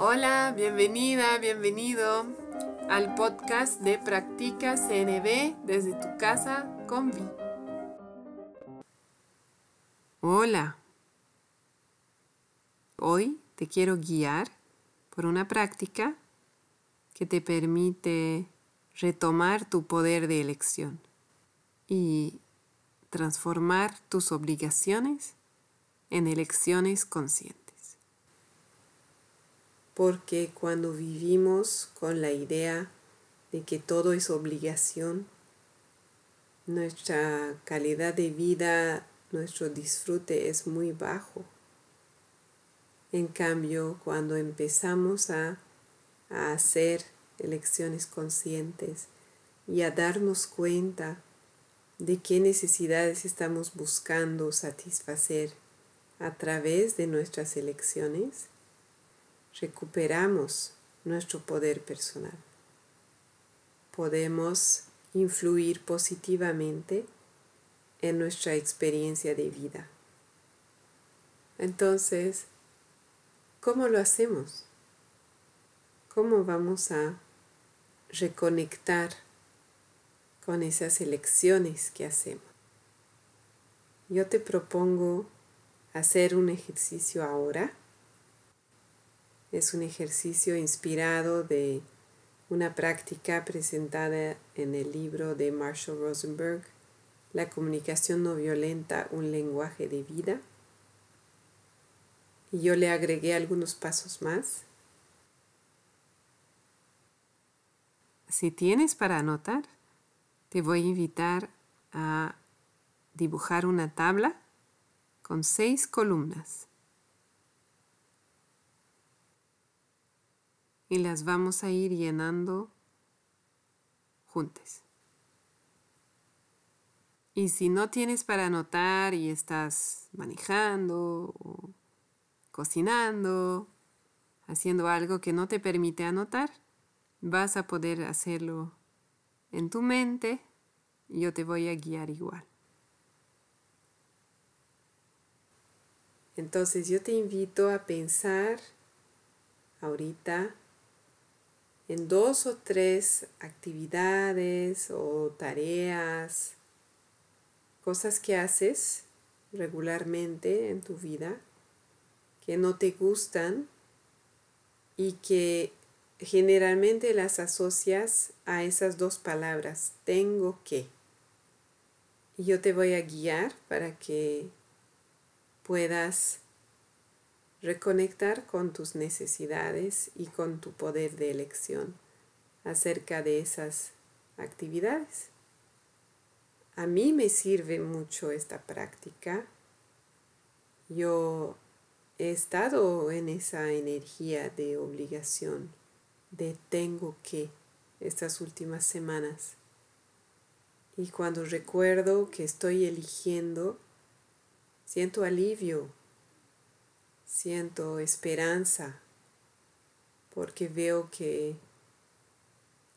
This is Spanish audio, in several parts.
Hola, bienvenida, bienvenido al podcast de Practica CNB desde tu casa con Vi. Hola, hoy te quiero guiar por una práctica que te permite retomar tu poder de elección y transformar tus obligaciones en elecciones conscientes. Porque cuando vivimos con la idea de que todo es obligación, nuestra calidad de vida, nuestro disfrute es muy bajo. En cambio, cuando empezamos a, a hacer elecciones conscientes y a darnos cuenta de qué necesidades estamos buscando satisfacer a través de nuestras elecciones, recuperamos nuestro poder personal. Podemos influir positivamente en nuestra experiencia de vida. Entonces, ¿cómo lo hacemos? ¿Cómo vamos a reconectar con esas elecciones que hacemos? Yo te propongo hacer un ejercicio ahora. Es un ejercicio inspirado de una práctica presentada en el libro de Marshall Rosenberg, La comunicación no violenta, un lenguaje de vida. Y yo le agregué algunos pasos más. Si tienes para anotar, te voy a invitar a dibujar una tabla con seis columnas. Y las vamos a ir llenando juntas. Y si no tienes para anotar y estás manejando o cocinando, haciendo algo que no te permite anotar, vas a poder hacerlo en tu mente y yo te voy a guiar igual. Entonces yo te invito a pensar ahorita en dos o tres actividades o tareas, cosas que haces regularmente en tu vida que no te gustan y que generalmente las asocias a esas dos palabras, tengo que. Y yo te voy a guiar para que puedas reconectar con tus necesidades y con tu poder de elección acerca de esas actividades. A mí me sirve mucho esta práctica. Yo he estado en esa energía de obligación, de tengo que, estas últimas semanas. Y cuando recuerdo que estoy eligiendo, Siento alivio, siento esperanza, porque veo que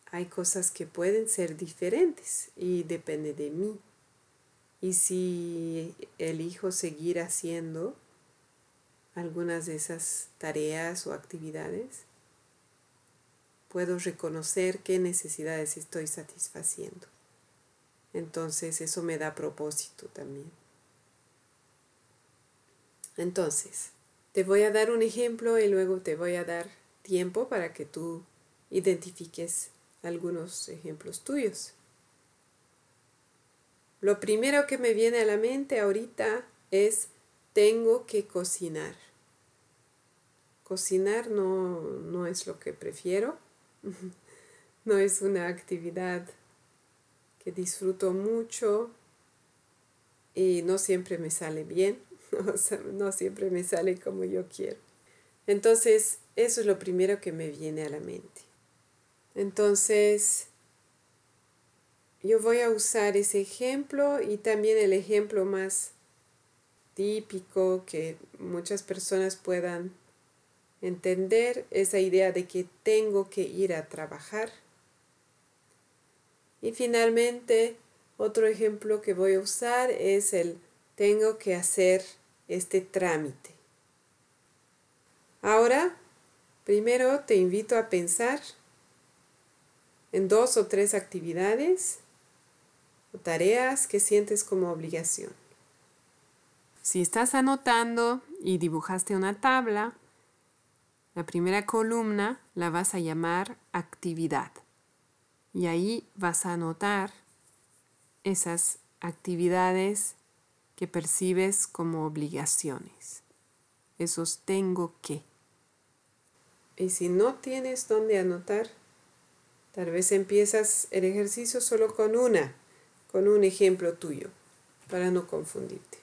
hay cosas que pueden ser diferentes y depende de mí. Y si elijo seguir haciendo algunas de esas tareas o actividades, puedo reconocer qué necesidades estoy satisfaciendo. Entonces eso me da propósito también. Entonces, te voy a dar un ejemplo y luego te voy a dar tiempo para que tú identifiques algunos ejemplos tuyos. Lo primero que me viene a la mente ahorita es tengo que cocinar. Cocinar no, no es lo que prefiero, no es una actividad que disfruto mucho y no siempre me sale bien. no, siempre me sale como yo quiero. Entonces, eso es lo primero que me viene a la mente. Entonces, yo voy a usar ese ejemplo y también el ejemplo más típico que muchas personas puedan entender, esa idea de que tengo que ir a trabajar. Y finalmente, otro ejemplo que voy a usar es el tengo que hacer este trámite. Ahora Primero te invito a pensar en dos o tres actividades o tareas que sientes como obligación. Si estás anotando y dibujaste una tabla, la primera columna la vas a llamar actividad. Y ahí vas a anotar esas actividades que percibes como obligaciones. Esos tengo que. Y si no tienes dónde anotar, tal vez empiezas el ejercicio solo con una, con un ejemplo tuyo, para no confundirte.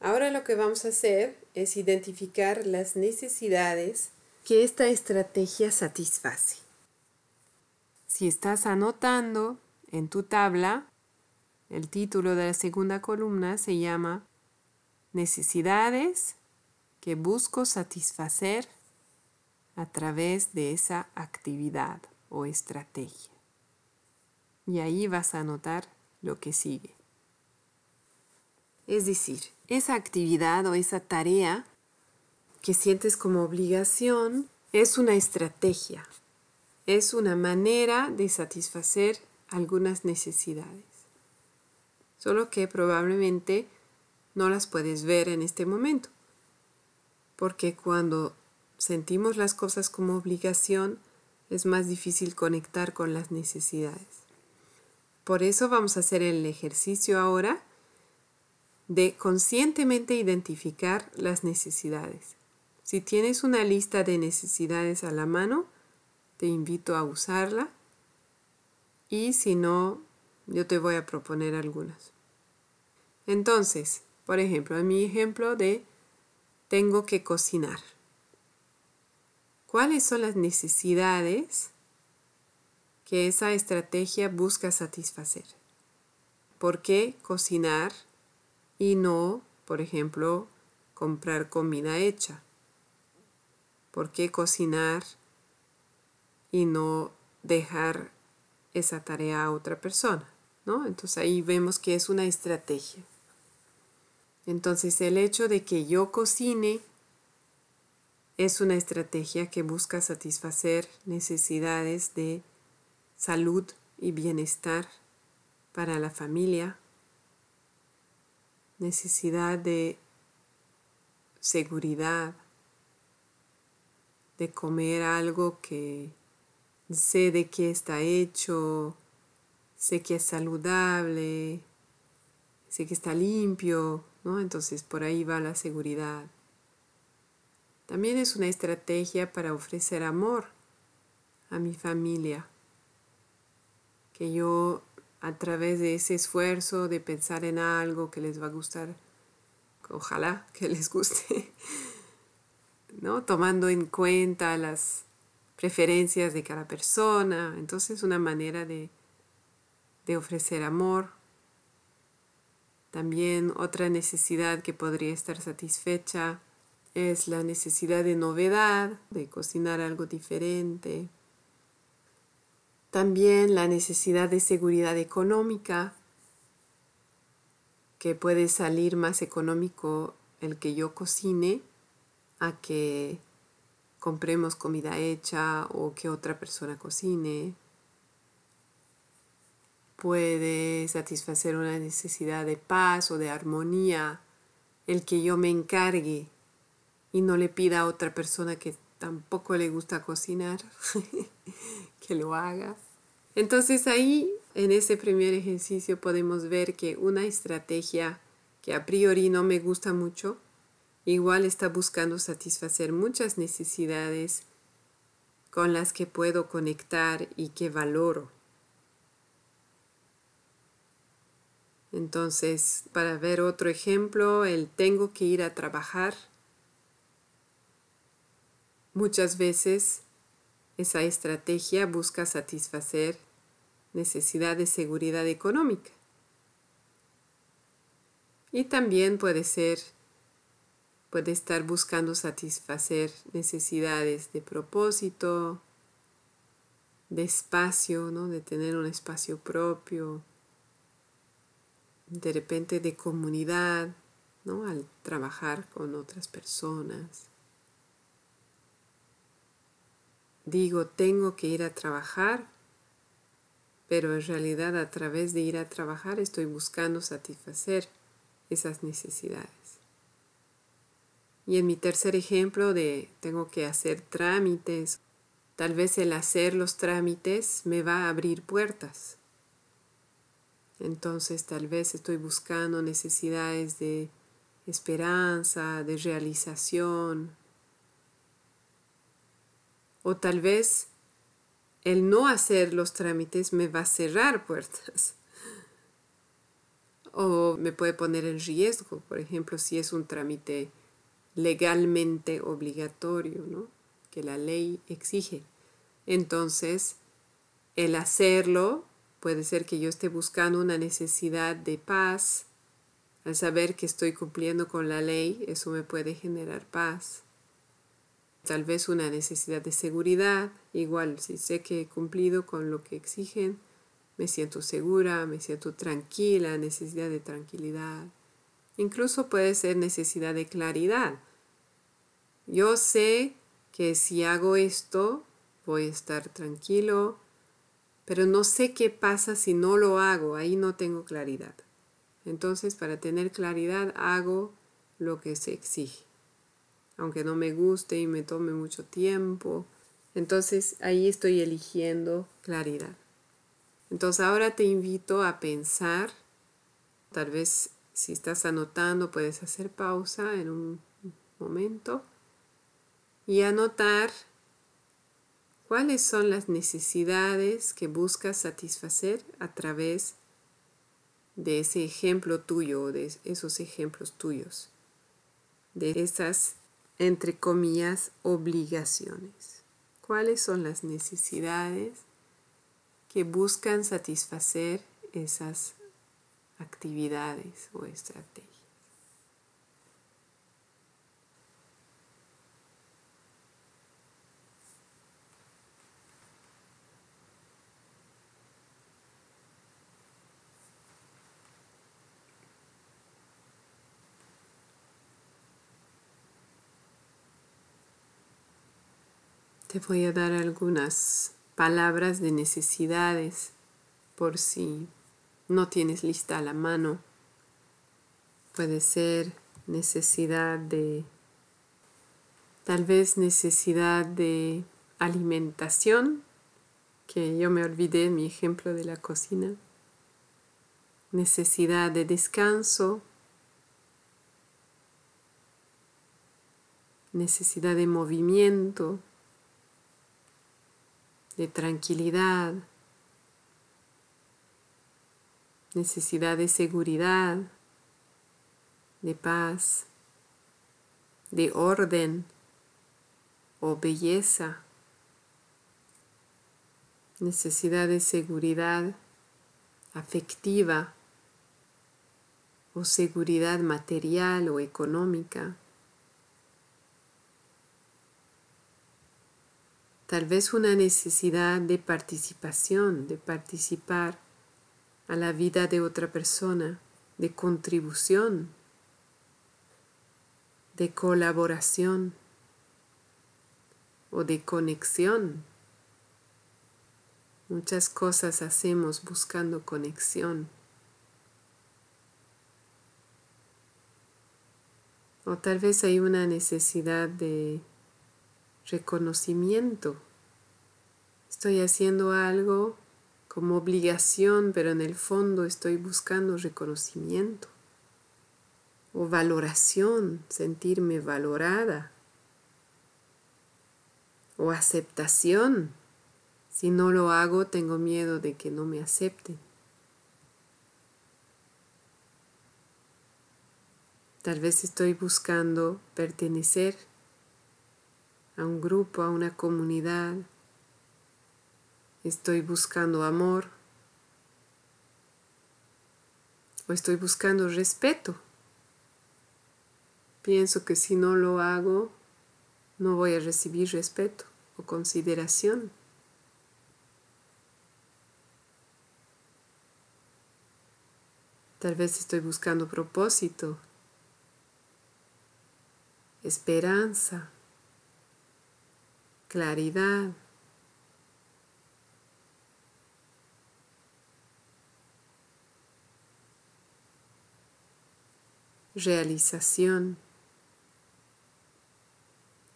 Ahora lo que vamos a hacer es identificar las necesidades que esta estrategia satisface. Si estás anotando en tu tabla, el título de la segunda columna se llama Necesidades que busco satisfacer a través de esa actividad o estrategia. Y ahí vas a anotar lo que sigue. Es decir, esa actividad o esa tarea que sientes como obligación es una estrategia, es una manera de satisfacer algunas necesidades. Solo que probablemente no las puedes ver en este momento, porque cuando sentimos las cosas como obligación es más difícil conectar con las necesidades. Por eso vamos a hacer el ejercicio ahora de conscientemente identificar las necesidades. Si tienes una lista de necesidades a la mano, te invito a usarla y si no, yo te voy a proponer algunas. Entonces, por ejemplo, en mi ejemplo de tengo que cocinar. ¿Cuáles son las necesidades que esa estrategia busca satisfacer? ¿Por qué cocinar y no, por ejemplo, comprar comida hecha? ¿Por qué cocinar y no dejar esa tarea a otra persona? ¿no? Entonces ahí vemos que es una estrategia. Entonces el hecho de que yo cocine es una estrategia que busca satisfacer necesidades de salud y bienestar para la familia, necesidad de seguridad, de comer algo que sé de qué está hecho, sé que es saludable, sé que está limpio, ¿no? Entonces por ahí va la seguridad. También es una estrategia para ofrecer amor a mi familia, que yo a través de ese esfuerzo de pensar en algo que les va a gustar, ojalá que les guste, ¿no? tomando en cuenta las preferencias de cada persona. Entonces una manera de, de ofrecer amor. También otra necesidad que podría estar satisfecha es la necesidad de novedad, de cocinar algo diferente. También la necesidad de seguridad económica, que puede salir más económico el que yo cocine a que compremos comida hecha o que otra persona cocine. Puede satisfacer una necesidad de paz o de armonía el que yo me encargue y no le pida a otra persona que tampoco le gusta cocinar que lo haga. Entonces ahí, en ese primer ejercicio, podemos ver que una estrategia que a priori no me gusta mucho, igual está buscando satisfacer muchas necesidades con las que puedo conectar y que valoro. Entonces, para ver otro ejemplo, el tengo que ir a trabajar. Muchas veces esa estrategia busca satisfacer necesidad de seguridad económica. Y también puede ser, puede estar buscando satisfacer necesidades de propósito, de espacio, ¿no? de tener un espacio propio, de repente de comunidad, ¿no? Al trabajar con otras personas. Digo, tengo que ir a trabajar, pero en realidad a través de ir a trabajar estoy buscando satisfacer esas necesidades. Y en mi tercer ejemplo de tengo que hacer trámites, tal vez el hacer los trámites me va a abrir puertas. Entonces tal vez estoy buscando necesidades de esperanza, de realización. O tal vez el no hacer los trámites me va a cerrar puertas. O me puede poner en riesgo, por ejemplo, si es un trámite legalmente obligatorio, ¿no? que la ley exige. Entonces, el hacerlo puede ser que yo esté buscando una necesidad de paz. Al saber que estoy cumpliendo con la ley, eso me puede generar paz. Tal vez una necesidad de seguridad, igual si sé que he cumplido con lo que exigen, me siento segura, me siento tranquila, necesidad de tranquilidad. Incluso puede ser necesidad de claridad. Yo sé que si hago esto voy a estar tranquilo, pero no sé qué pasa si no lo hago, ahí no tengo claridad. Entonces, para tener claridad, hago lo que se exige, aunque no me guste y me tome mucho tiempo. Entonces, ahí estoy eligiendo claridad. Entonces ahora te invito a pensar, tal vez si estás anotando puedes hacer pausa en un momento y anotar cuáles son las necesidades que buscas satisfacer a través de ese ejemplo tuyo, de esos ejemplos tuyos, de esas, entre comillas, obligaciones. ¿Cuáles son las necesidades que buscan satisfacer esas actividades o estrategias. Te voy a dar algunas palabras de necesidades por si no tienes lista a la mano. Puede ser necesidad de, tal vez necesidad de alimentación, que yo me olvidé mi ejemplo de la cocina. Necesidad de descanso. Necesidad de movimiento de tranquilidad, necesidad de seguridad, de paz, de orden o belleza, necesidad de seguridad afectiva o seguridad material o económica. tal vez una necesidad de participación, de participar a la vida de otra persona, de contribución, de colaboración o de conexión. Muchas cosas hacemos buscando conexión. O tal vez hay una necesidad de reconocimiento. Estoy haciendo algo como obligación, pero en el fondo estoy buscando reconocimiento o valoración, sentirme valorada o aceptación. Si no lo hago, tengo miedo de que no me acepten. Tal vez estoy buscando pertenecer a un grupo, a una comunidad. Estoy buscando amor o estoy buscando respeto. Pienso que si no lo hago, no voy a recibir respeto o consideración. Tal vez estoy buscando propósito esperanza, claridad. Realización.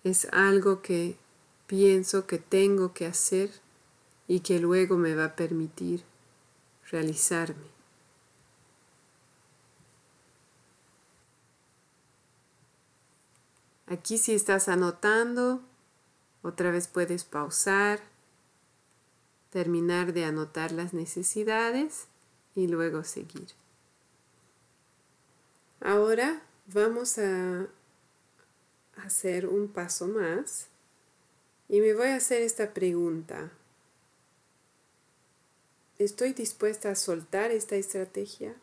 Es algo que pienso que tengo que hacer y que luego me va a permitir realizarme. Aquí si estás anotando, otra vez puedes pausar, terminar de anotar las necesidades y luego seguir. Ahora vamos a hacer un paso más y me voy a hacer esta pregunta. ¿Estoy dispuesta a soltar esta estrategia?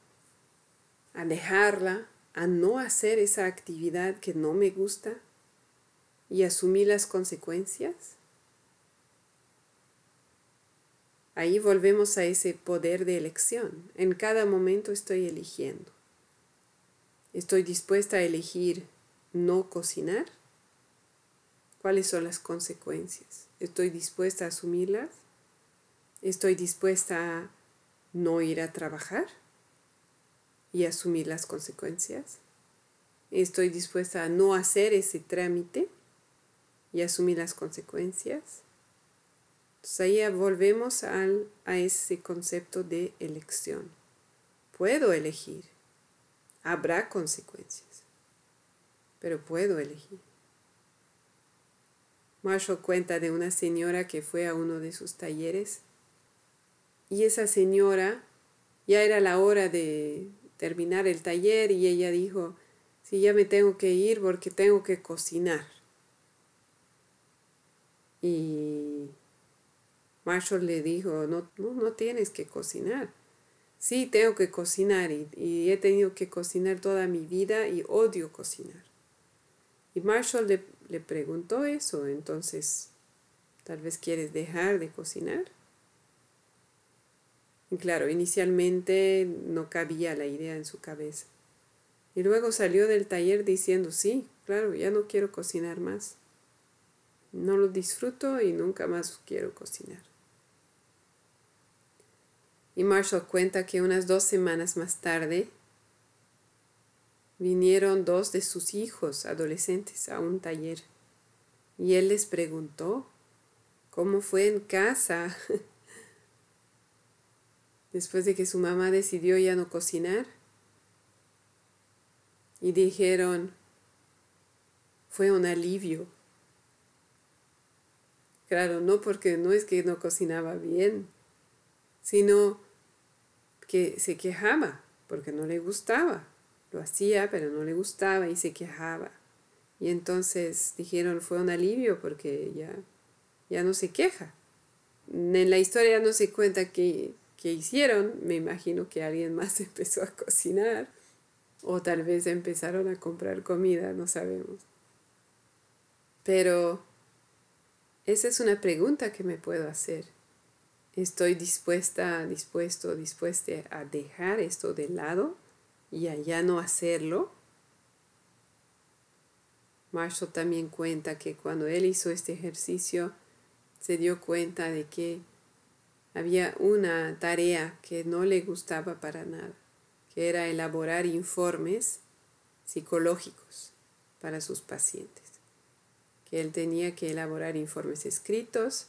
¿A dejarla? ¿A no hacer esa actividad que no me gusta? ¿Y asumir las consecuencias? Ahí volvemos a ese poder de elección. En cada momento estoy eligiendo. ¿Estoy dispuesta a elegir no cocinar? ¿Cuáles son las consecuencias? ¿Estoy dispuesta a asumirlas? ¿Estoy dispuesta a no ir a trabajar y asumir las consecuencias? ¿Estoy dispuesta a no hacer ese trámite y asumir las consecuencias? Entonces ahí volvemos al, a ese concepto de elección. Puedo elegir. Habrá consecuencias, pero puedo elegir. Marshall cuenta de una señora que fue a uno de sus talleres y esa señora ya era la hora de terminar el taller y ella dijo, sí, ya me tengo que ir porque tengo que cocinar. Y Marshall le dijo, no, no, no tienes que cocinar Sí, tengo que cocinar y, he tenido que cocinar toda mi vida y odio cocinar. Y Marshall le, le preguntó eso, entonces, tal vez quieres dejar de cocinar. Y claro, inicialmente no cabía la idea en su cabeza. Y luego salió del taller diciendo, sí, claro, ya no quiero cocinar más. No lo disfruto y nunca más quiero cocinar. Y Marshall cuenta que unas dos semanas más tarde vinieron dos de sus hijos adolescentes a un taller y él les preguntó cómo fue en casa después de que su mamá decidió ya no cocinar. Y dijeron, fue un alivio. Claro, no porque no es que no cocinaba bien, sino que se quejaba porque no le gustaba. Lo hacía, pero no le gustaba y se quejaba. Y entonces dijeron, fue un alivio porque ya, ya no se queja. En la historia no se cuenta qué, qué hicieron. Me imagino que alguien más empezó a cocinar o tal vez empezaron a comprar comida, no sabemos. Pero esa es una pregunta que me puedo hacer. Estoy dispuesta, dispuesto, dispuesta a dejar esto de lado y a ya no hacerlo. Marshall también cuenta que cuando él hizo este ejercicio se dio cuenta de que había una tarea que no le gustaba para nada, que era elaborar informes psicológicos para sus pacientes, que él tenía que elaborar informes escritos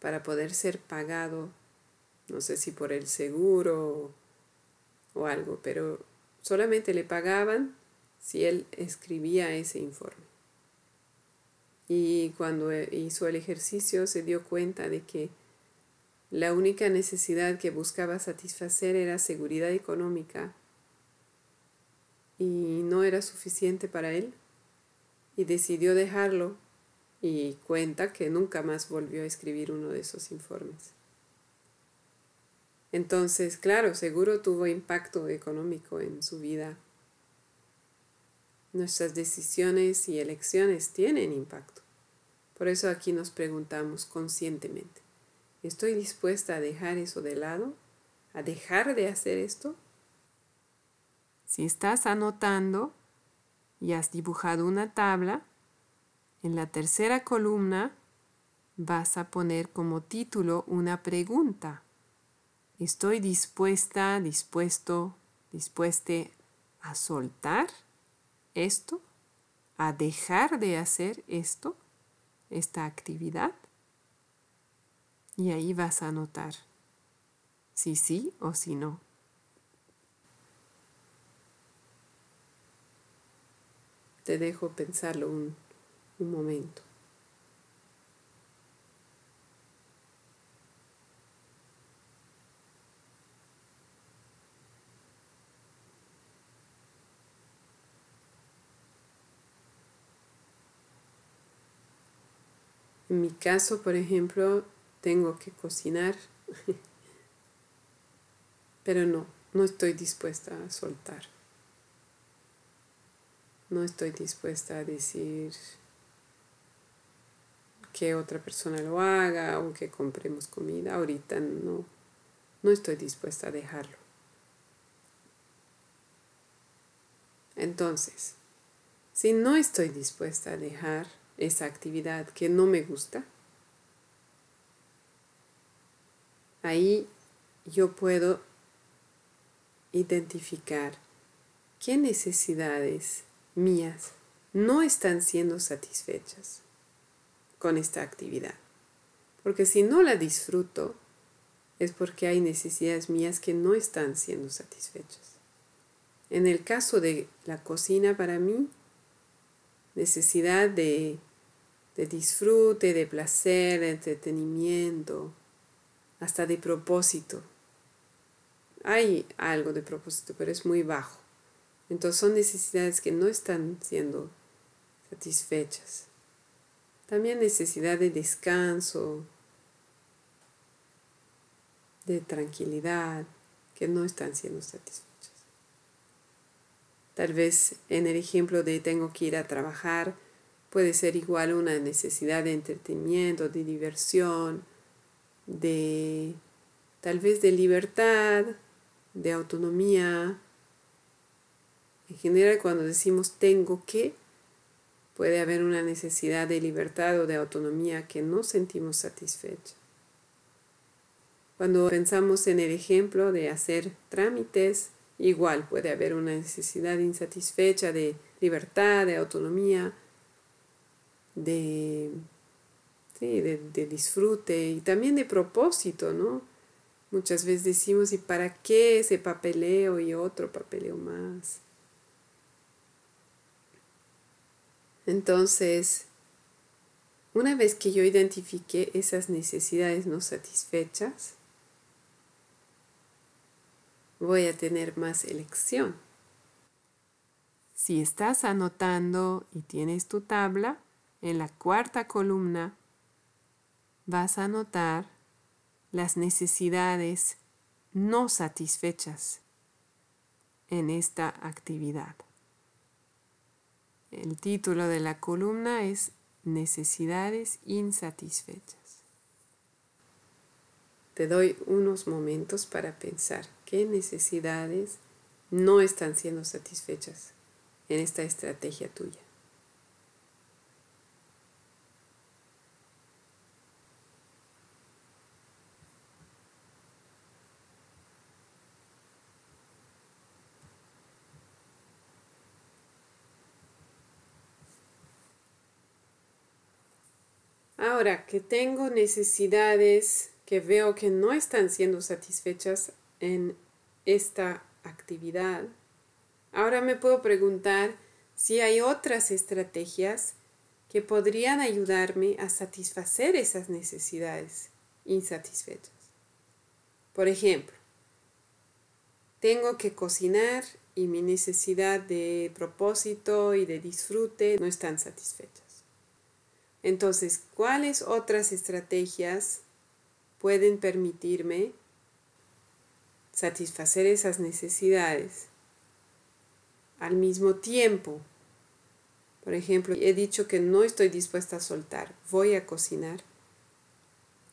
para poder ser pagado, no sé si por el seguro o, algo, pero solamente le pagaban si él escribía ese informe. Y cuando hizo el ejercicio se dio cuenta de que la única necesidad que buscaba satisfacer era seguridad económica y no era suficiente para él y decidió dejarlo y cuenta que nunca más volvió a escribir uno de esos informes. Entonces, claro, seguro tuvo impacto económico en su vida. Nuestras decisiones y elecciones tienen impacto. Por eso aquí nos preguntamos conscientemente, ¿estoy dispuesta a dejar eso de lado? ¿A dejar de hacer esto? Si estás anotando, y has dibujado una tabla, en la tercera columna vas a poner como título una pregunta. ¿Estoy dispuesta, dispuesto, dispueste a soltar esto? ¿A dejar de hacer esto? ¿Esta actividad? Y ahí vas a anotar si sí o si no. Te dejo pensarlo un, un momento. En mi caso, por ejemplo, tengo que cocinar, pero no, no estoy dispuesta a soltar. No estoy dispuesta a decir que otra persona lo haga o que compremos comida. Ahorita no, no estoy dispuesta a dejarlo. Entonces, si no estoy dispuesta a dejar esa actividad que no me gusta, ahí yo puedo identificar qué necesidades mías no están siendo satisfechas con esta actividad. Porque si no la disfruto, es porque hay necesidades mías que no están siendo satisfechas. En el caso de la cocina, para mí, necesidad de, de disfrute, de placer, de entretenimiento, hasta de propósito. Hay algo de propósito, pero es muy bajo. Entonces son necesidades que no están siendo satisfechas. También necesidad de descanso, de tranquilidad, que no están siendo satisfechas. Tal vez en el ejemplo de tengo que ir a trabajar, puede ser igual una necesidad de entretenimiento, de diversión, de tal vez de libertad, de autonomía, en general, cuando decimos tengo que, puede haber una necesidad de libertad o de autonomía que no sentimos satisfecha. Cuando pensamos en el ejemplo de hacer trámites, igual puede haber una necesidad insatisfecha de libertad, de autonomía, de, de, de disfrute y también de propósito, ¿no? Muchas veces decimos, ¿y para qué ese papeleo y otro papeleo más? Entonces, una vez que yo identifique esas necesidades no satisfechas, voy a tener más elección. Si estás anotando y tienes tu tabla, en la cuarta columna vas a anotar las necesidades no satisfechas en esta actividad. El título de la columna es Necesidades insatisfechas. Te doy unos momentos para pensar qué necesidades no están siendo satisfechas en esta estrategia tuya. Ahora que tengo necesidades que veo que no están siendo satisfechas en esta actividad, ahora me puedo preguntar si hay otras estrategias que podrían ayudarme a satisfacer esas necesidades insatisfechas. Por ejemplo, tengo que cocinar y mi necesidad de propósito y de disfrute no están satisfechas. Entonces, ¿cuáles otras estrategias pueden permitirme satisfacer esas necesidades al mismo tiempo? Por ejemplo, he dicho que no estoy dispuesta a soltar, voy a cocinar.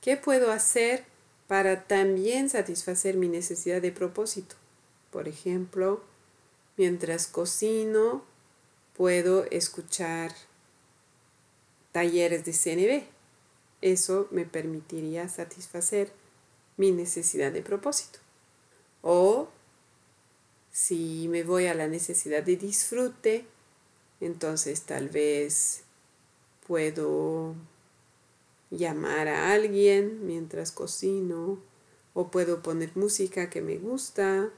¿Qué puedo hacer para también satisfacer mi necesidad de propósito? Por ejemplo, mientras cocino, puedo escuchar talleres de CNB. Eso me permitiría satisfacer mi necesidad de propósito. O si me voy a la necesidad de disfrute, entonces tal vez puedo llamar a alguien mientras cocino o puedo poner música que me gusta,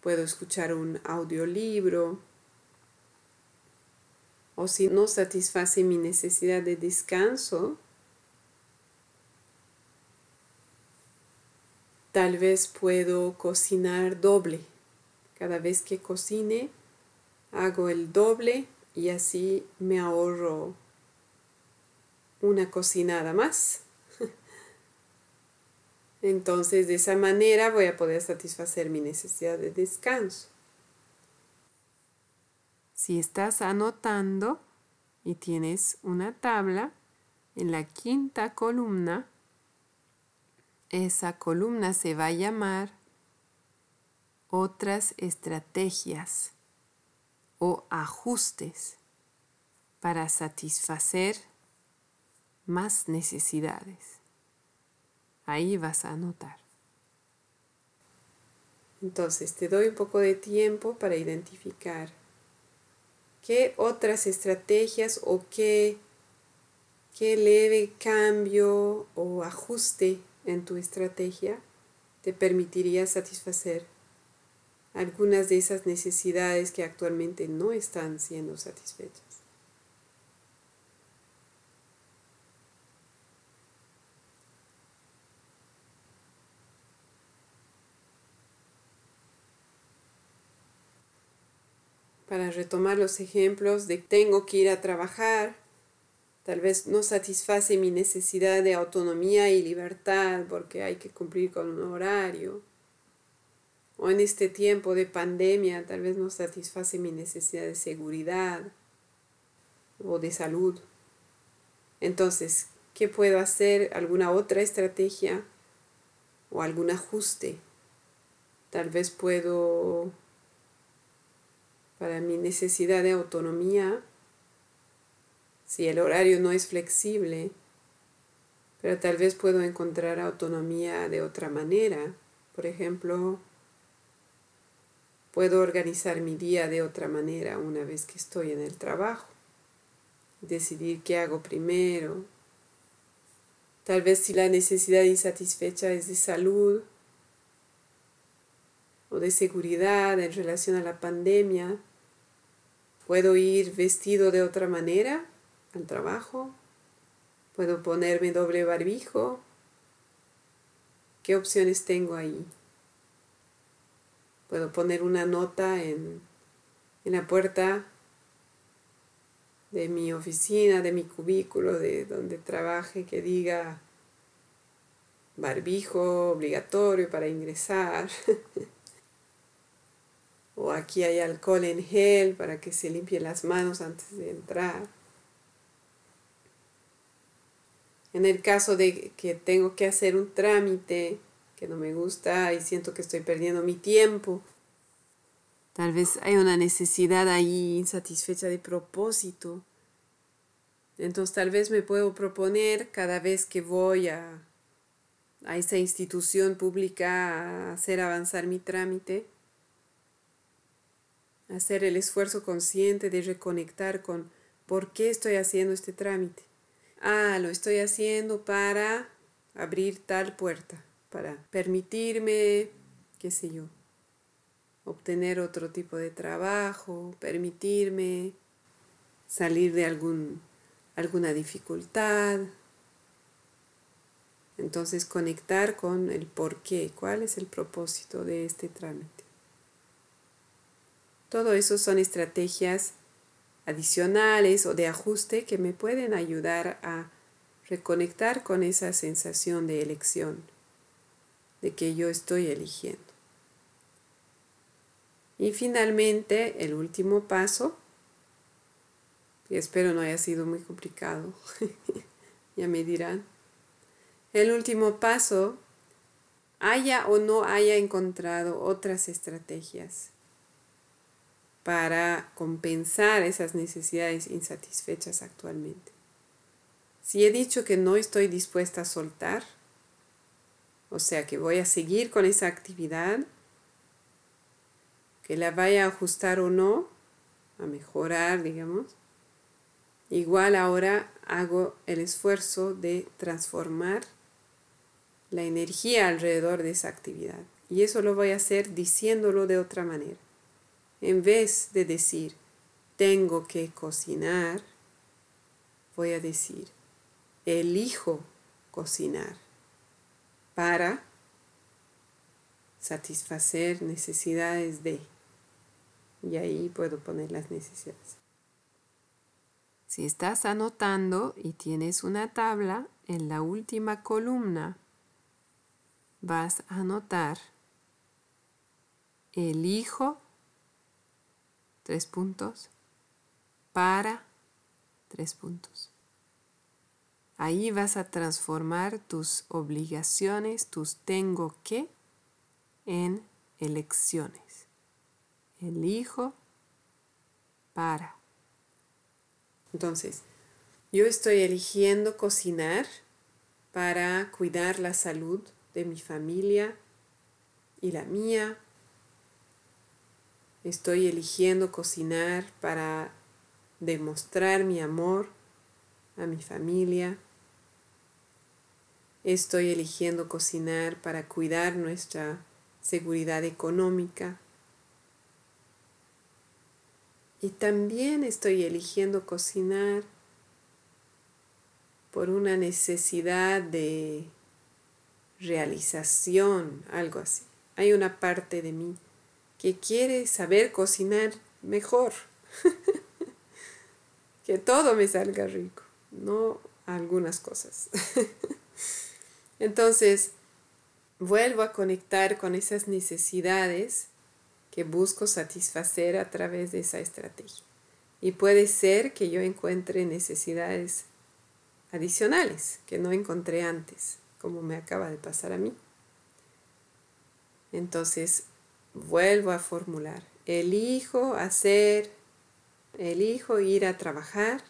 puedo escuchar un audiolibro o si no satisface mi necesidad de descanso, tal vez puedo cocinar doble. Cada vez que cocine, hago el doble y así me ahorro una cocinada más. Entonces de esa manera voy a poder satisfacer mi necesidad de descanso. Si estás anotando y tienes una tabla, en la quinta columna, esa columna se va a llamar otras estrategias o ajustes para satisfacer más necesidades. Ahí vas a anotar. Entonces te doy un poco de tiempo para identificar qué otras estrategias o qué, qué leve cambio o ajuste en tu estrategia te permitiría satisfacer algunas de esas necesidades que actualmente no están siendo satisfechas. Para retomar los ejemplos de tengo que ir a trabajar, tal vez no satisface mi necesidad de autonomía y libertad porque hay que cumplir con un horario o en este tiempo de pandemia tal vez no satisface mi necesidad de seguridad o de salud. Entonces, ¿qué puedo hacer? ¿Alguna otra estrategia o algún ajuste? Tal vez puedo, para mi necesidad de autonomía, si el horario no es flexible, pero tal vez puedo encontrar autonomía de otra manera. Por ejemplo, Puedo organizar mi día de otra manera una vez que estoy en el trabajo. Decidir qué hago primero. Tal vez si la necesidad insatisfecha es de salud o de seguridad en relación a la pandemia, puedo ir vestido de otra manera al trabajo. Puedo ponerme doble barbijo. ¿Qué opciones tengo ahí? Puedo poner una nota en, la puerta de mi oficina, de mi cubículo, de donde trabaje, que diga barbijo obligatorio para ingresar. o aquí hay alcohol en gel para que se limpie las manos antes de entrar. En el caso de que tengo que hacer un trámite, que no me gusta y siento que estoy perdiendo mi tiempo. Tal vez hay una necesidad ahí insatisfecha de propósito. Entonces tal vez me puedo proponer cada vez que voy a, a esa institución pública a hacer avanzar mi trámite, hacer el esfuerzo consciente de reconectar con por qué estoy haciendo este trámite. Ah, lo estoy haciendo para abrir tal puerta para permitirme, qué sé yo, obtener otro tipo de trabajo, permitirme salir de algún, alguna dificultad. Entonces conectar con el por qué, cuál es el propósito de este trámite. Todo eso son estrategias adicionales o de ajuste que me pueden ayudar a reconectar con esa sensación de elección de que yo estoy eligiendo. Y finalmente, el último paso, y espero no haya sido muy complicado, ya me dirán. El último paso, haya o no haya encontrado otras estrategias para compensar esas necesidades insatisfechas actualmente. Si he dicho que no estoy dispuesta a soltar, o sea que voy a seguir con esa actividad, que la vaya a ajustar o no, a mejorar, digamos, igual ahora hago el esfuerzo de transformar la energía alrededor de esa actividad. Y eso lo voy a hacer diciéndolo de otra manera. En vez de decir, tengo que cocinar, voy a decir, elijo cocinar para satisfacer necesidades de. Y ahí puedo poner las necesidades. Si estás anotando y tienes una tabla, en la última columna vas a anotar elijo tres puntos para tres puntos. Ahí vas a transformar tus obligaciones, tus tengo que, en elecciones. Elijo para. Entonces, yo estoy eligiendo cocinar para cuidar la salud de mi familia y la mía. Estoy eligiendo cocinar para demostrar mi amor a mi familia. Estoy eligiendo cocinar para cuidar nuestra seguridad económica. Y también estoy eligiendo cocinar por una necesidad de realización, algo así. Hay una parte de mí que quiere saber cocinar mejor, que todo me salga rico, no algunas cosas. Entonces, vuelvo a conectar con esas necesidades que busco satisfacer a través de esa estrategia. Y puede ser que yo encuentre necesidades adicionales que no encontré antes, como me acaba de pasar a mí. Entonces, vuelvo a formular, elijo hacer, elijo ir a trabajar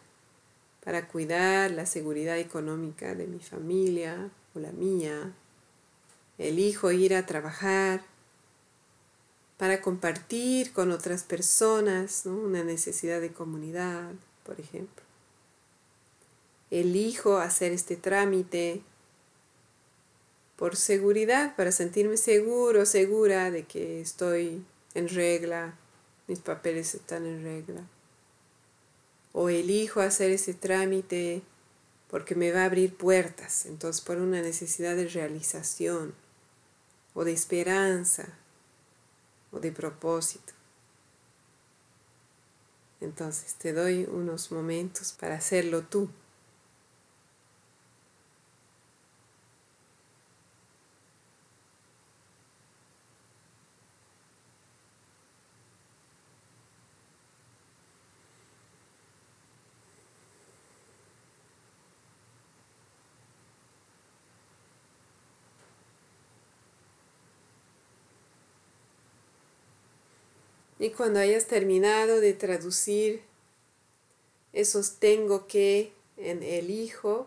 para cuidar la seguridad económica de mi familia o la mía. Elijo ir a trabajar para compartir con otras personas una necesidad de comunidad, por ejemplo. Elijo hacer este trámite por seguridad, para sentirme seguro, segura de que estoy en regla, mis papeles están en regla. O elijo hacer ese trámite porque me va a abrir puertas, entonces por una necesidad de realización o de esperanza o de propósito. Entonces te doy unos momentos para hacerlo tú. Y cuando hayas terminado de traducir esos tengo que en el hijo,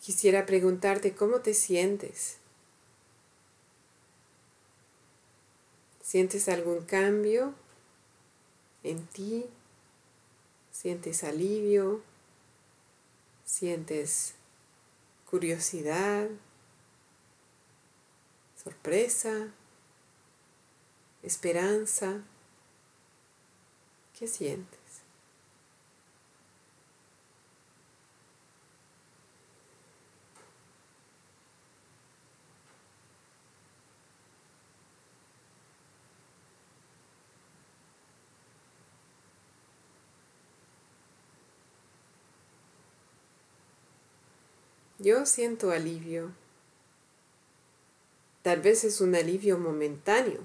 quisiera preguntarte cómo te sientes. ¿Sientes algún cambio en ti? ¿Sientes alivio? ¿Sientes curiosidad? Sorpresa, esperanza. ¿Qué sientes? Yo siento alivio. Tal vez es un alivio momentáneo,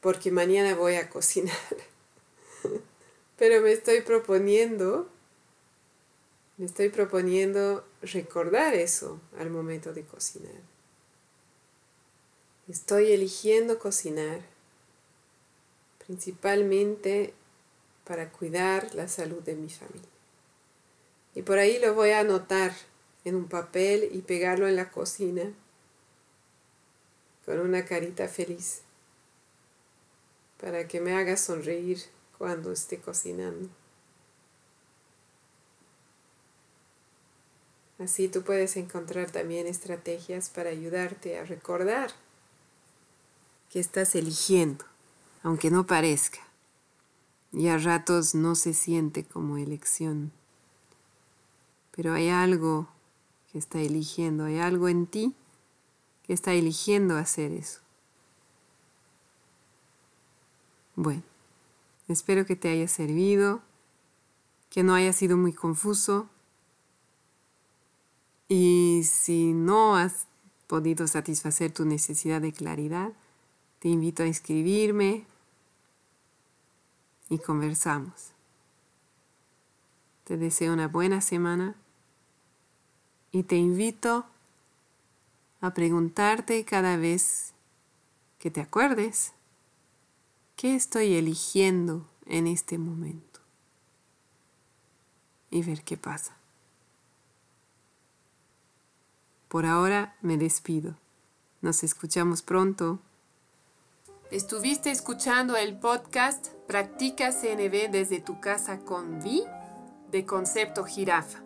porque mañana voy a cocinar. Pero me estoy proponiendo, me estoy proponiendo recordar eso al momento de cocinar. Estoy eligiendo cocinar, principalmente para cuidar la salud de mi familia. Y por ahí lo voy a anotar en un papel y pegarlo en la cocina con una carita feliz para que me haga sonreír cuando esté cocinando. Así tú puedes encontrar también estrategias para ayudarte a recordar que estás eligiendo, aunque no parezca, y a ratos no se siente como elección. Pero hay algo que está eligiendo, hay algo en ti está eligiendo hacer eso. Bueno, espero que te haya servido, que no haya sido muy confuso y si no has podido satisfacer tu necesidad de claridad, te invito a escribirme y conversamos. Te deseo una buena semana y te invito a preguntarte cada vez que te acuerdes qué estoy eligiendo en este momento y ver qué pasa. Por ahora me despido. Nos escuchamos pronto. Estuviste escuchando el podcast Practica CNB desde tu casa con Vi de Concepto Jirafa.